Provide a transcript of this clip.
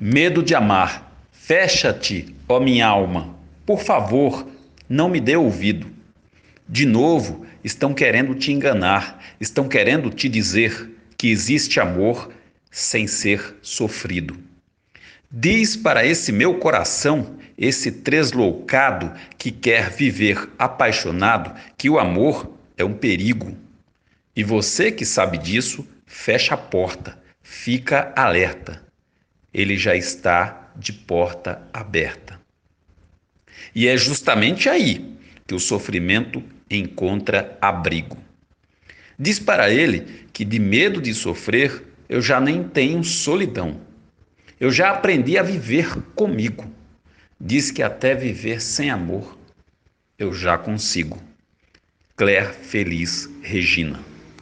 Medo de amar. Fecha-te, ó minha alma. Por favor, não me dê ouvido. De novo, estão querendo te enganar, estão querendo te dizer que existe amor sem ser sofrido. Diz para esse meu coração, esse tresloucado que quer viver apaixonado, que o amor é um perigo. E você que sabe disso, fecha a porta, fica alerta. Ele já está de porta aberta. E é justamente aí que o sofrimento encontra abrigo. Diz para ele que de medo de sofrer eu já nem tenho solidão. Eu já aprendi a viver comigo. Diz que até viver sem amor eu já consigo. Claire Feliz Regina